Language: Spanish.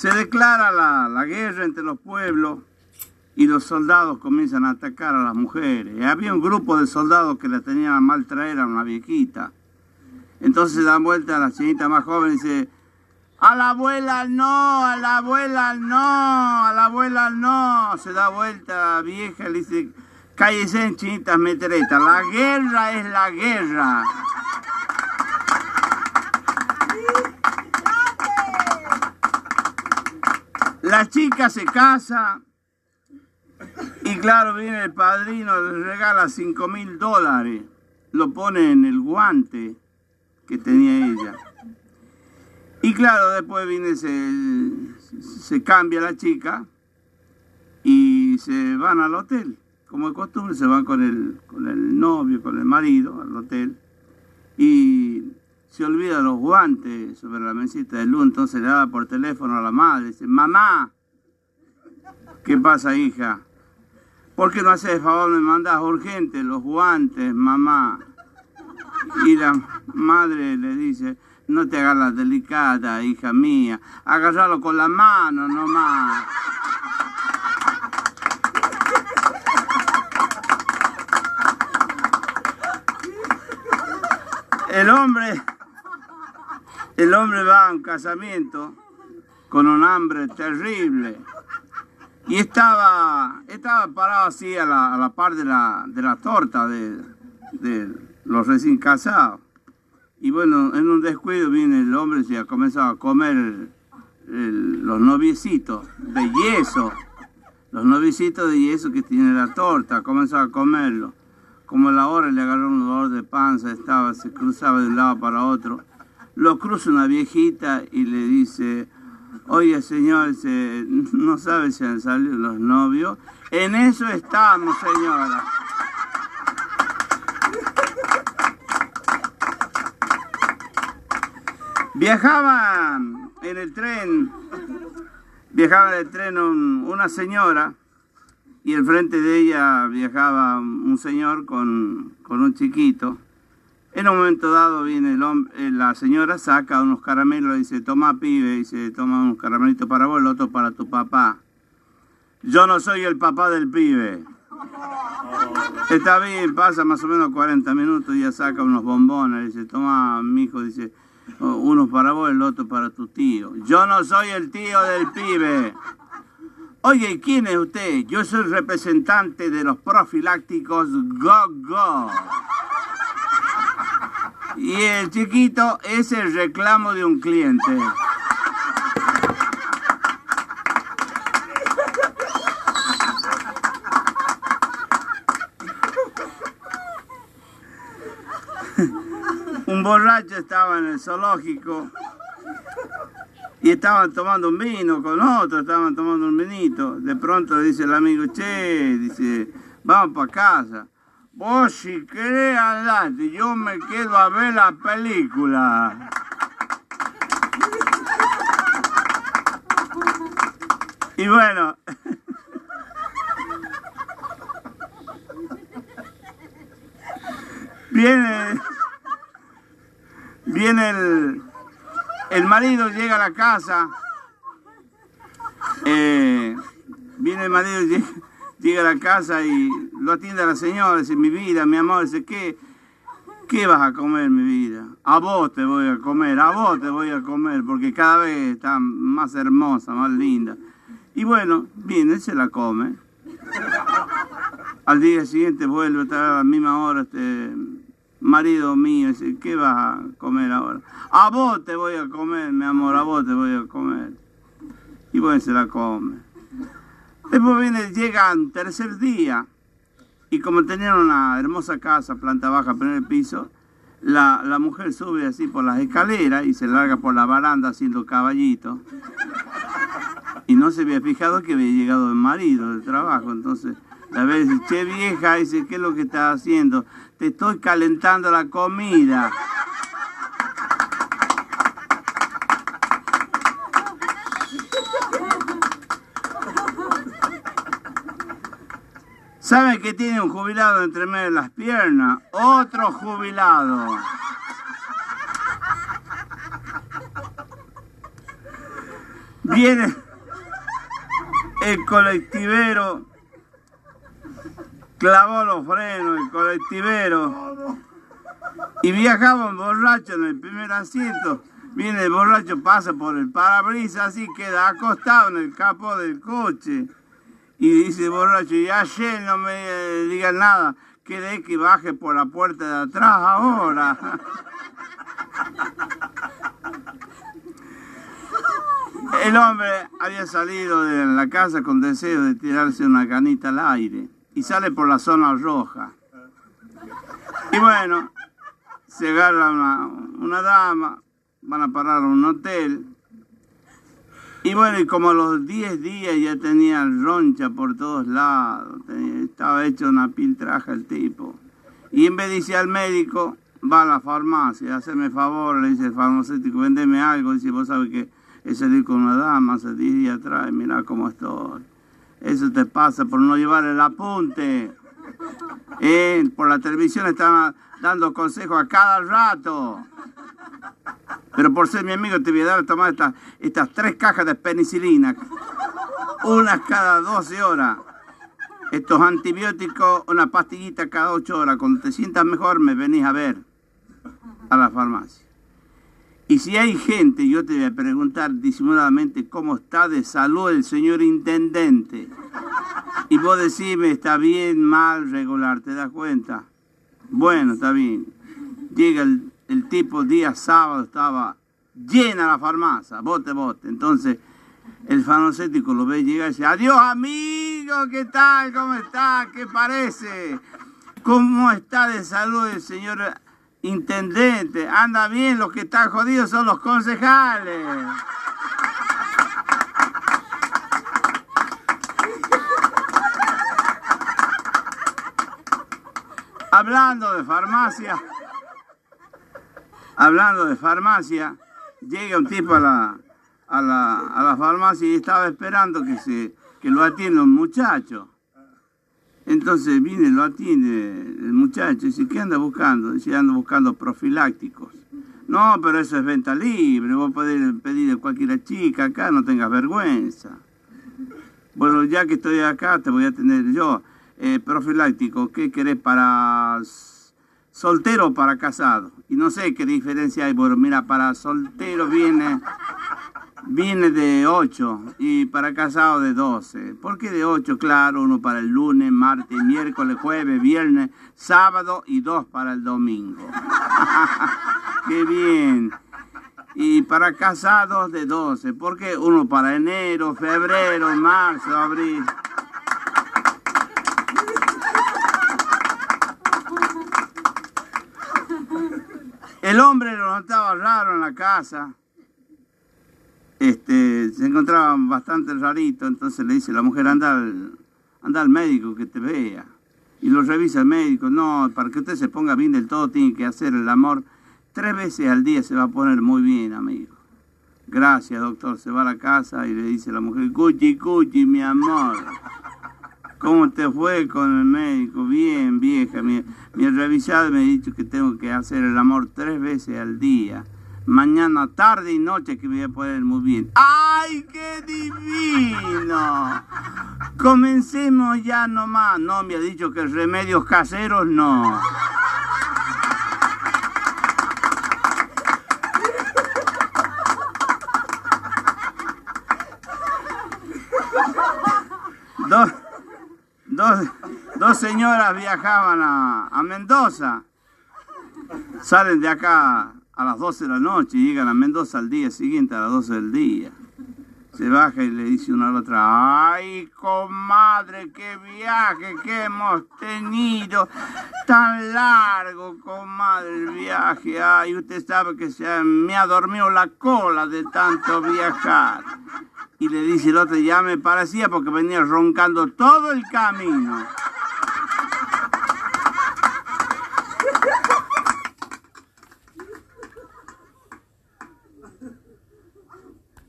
Se declara la, la guerra entre los pueblos y los soldados comienzan a atacar a las mujeres. Había un grupo de soldados que la tenían a mal traer a una viejita. Entonces dan vuelta a la chinita más joven y dice, a la abuela no, a la abuela no, a la abuela no. Se da vuelta la vieja y le dice, cállese en chinitas metretas, la guerra es la guerra. La chica se casa y claro, viene el padrino, le regala 5 mil dólares, lo pone en el guante que tenía ella. Y claro, después viene, se, se cambia la chica y se van al hotel. Como de costumbre, se van con el, con el novio, con el marido al hotel. Y se olvida los guantes sobre la mesita de luz, entonces le da por teléfono a la madre, dice, mamá, ¿qué pasa hija? ¿Por qué no haces favor, me mandas urgente los guantes, mamá? Y la madre le dice, no te hagas la delicada, hija mía, agárralo con la mano nomás. El hombre, el hombre va a un casamiento con un hambre terrible y estaba, estaba parado así a la, a la par de la, de la torta de, de los recién casados. Y bueno, en un descuido viene el hombre y ha comenzado a comer los noviecitos de yeso. Los novicitos de yeso que tiene la torta, ha comenzado a comerlo. Como a la hora le agarró un dolor de panza, estaba, se cruzaba de un lado para otro. Lo cruza una viejita y le dice, oye señor, se- no sabe si han salido los novios. En eso estamos, señora. Viajaba en el tren, viajaba en el tren un- una señora y enfrente de ella viajaba un señor con, con un chiquito. En un momento dado viene el hom- eh, la señora, saca unos caramelos y dice, toma pibe, dice, toma unos caramelitos para vos, el otro para tu papá. Yo no soy el papá del pibe. Está bien, pasa más o menos 40 minutos y ya saca unos bombones, dice, toma, mi hijo, dice, "oh, uno para vos, el otro para tu tío. Yo no soy el tío del pibe. Oye, ¿y ¿quién es usted? Yo soy representante de los profilácticos Go Go. Y el chiquito es el reclamo de un cliente. Un borracho estaba en el zoológico y estaban tomando un vino con otro, estaban tomando un vinito. De pronto dice el amigo, che, dice, vamos para casa. Vos si querés yo me quedo a ver la película. Y bueno, viene, viene el, el marido, llega a la casa, eh, viene el marido, llega, llega a la casa y lo atiende la señora, dice, mi vida, mi amor, dice, ¿qué, ¿qué vas a comer, mi vida? A vos te voy a comer, a vos te voy a comer, porque cada vez está más hermosa, más linda. Y bueno, viene, se la come. Al día siguiente vuelve a la misma hora este marido mío, dice, ¿qué vas a comer ahora? A vos te voy a comer, mi amor, a vos te voy a comer. Y bueno, se la come. Después viene, llega un tercer día, y como tenían una hermosa casa, planta baja, primer piso, la, la mujer sube así por las escaleras y se larga por la baranda haciendo caballito. Y no se había fijado que había llegado el marido del trabajo. Entonces, la vez dice, che vieja, dice, ¿qué es lo que estás haciendo? Te estoy calentando la comida. ¿Sabe que tiene un jubilado entre medio de las piernas? Otro jubilado. Viene el colectivero, clavó los frenos, el colectivero, y viajaba un borracho en el primer asiento. Viene el borracho, pasa por el parabrisas, así queda acostado en el capó del coche. Y dice borracho, y ayer no me eh, digan nada, quede que baje por la puerta de atrás ahora. El hombre había salido de la casa con deseo de tirarse una canita al aire y sale por la zona roja. Y bueno, se agarra una, una dama, van a parar a un hotel. Y bueno, y como a los 10 días ya tenía roncha por todos lados, estaba hecho una piltraja el tipo. Y en vez de irse al médico, va a la farmacia, hacerme favor, le dice el farmacéutico, vendeme algo, dice, vos sabes que he salido con una dama hace 10 días atrás, mira cómo estoy. Eso te pasa por no llevar el apunte. Eh, por la televisión están dando consejos a cada rato. Pero por ser mi amigo te voy a dar a tomar estas, estas tres cajas de penicilina. Unas cada 12 horas. Estos antibióticos, una pastillita cada 8 horas. Cuando te sientas mejor me venís a ver a la farmacia. Y si hay gente, yo te voy a preguntar disimuladamente cómo está de salud el señor intendente. Y vos decime, está bien, mal, regular, ¿te das cuenta? Bueno, está bien. Llega el, el tipo día sábado, estaba llena la farmacia, bote, bote. Entonces, el farmacéutico lo ve llegar y dice, adiós amigo, ¿qué tal? ¿Cómo está? ¿Qué parece? ¿Cómo está de salud el señor intendente? Anda bien, los que están jodidos son los concejales. Hablando de farmacia, hablando de farmacia, llega un tipo a la, a la, a la farmacia y estaba esperando que, se, que lo atienda un muchacho. Entonces viene lo atiende el muchacho y dice, ¿qué anda buscando? Dice, ando buscando profilácticos. No, pero eso es venta libre, vos podés pedir a cualquier chica acá, no tengas vergüenza. Bueno, ya que estoy acá, te voy a tener yo. Eh, profiláctico, ¿qué querés para soltero para casado? Y no sé qué diferencia hay, bueno, mira, para soltero viene Viene de 8 y para casado de 12. ¿Por qué de 8? Claro, uno para el lunes, martes, miércoles, jueves, viernes, sábado y dos para el domingo. ¡Qué bien! Y para casados de 12. ¿Por qué? Uno para enero, febrero, marzo, abril. El hombre lo notaba raro en la casa este, se encontraba bastante rarito, entonces le dice la mujer, anda al, anda al médico que te vea. Y lo revisa el médico, no, para que usted se ponga bien del todo tiene que hacer el amor tres veces al día, se va a poner muy bien, amigo. Gracias, doctor. Se va a la casa y le dice la mujer, cuchi, cuchi, mi amor. ¿Cómo te fue con el médico? Bien, vieja. Mi, mi revisado me ha dicho que tengo que hacer el amor tres veces al día mañana, tarde y noche que voy a poner muy bien. ¡Ay, qué divino! Comencemos ya nomás. No, me ha dicho que remedios caseros no. Dos, dos, dos señoras viajaban a, a Mendoza. Salen de acá a las 12 de la noche y llegan a Mendoza al día siguiente a las 12 del día. Se baja y le dice una a la otra, ay comadre, qué viaje que hemos tenido, tan largo, comadre, el viaje, ay, usted sabe que se me ha dormido la cola de tanto viajar. Y le dice el otro, ya me parecía porque venía roncando todo el camino.